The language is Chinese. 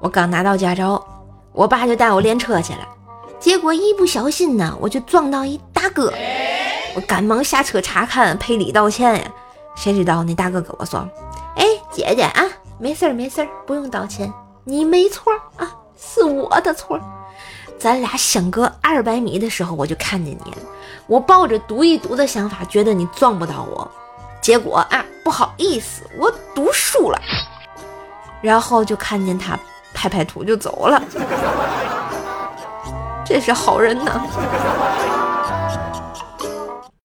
我刚拿到驾照，我爸就带我练车去了，结果一不小心呢，我就撞到一大哥，我赶忙下车查看赔礼道歉呀，谁知道那大哥跟我说：“哎，姐姐啊，没事儿没事儿，不用道歉，你没错啊，是我的错。”咱俩相隔二百米的时候，我就看见你了。我抱着赌一赌的想法，觉得你撞不到我。结果啊，不好意思，我赌输了。然后就看见他拍拍土就走了。这是好人呐。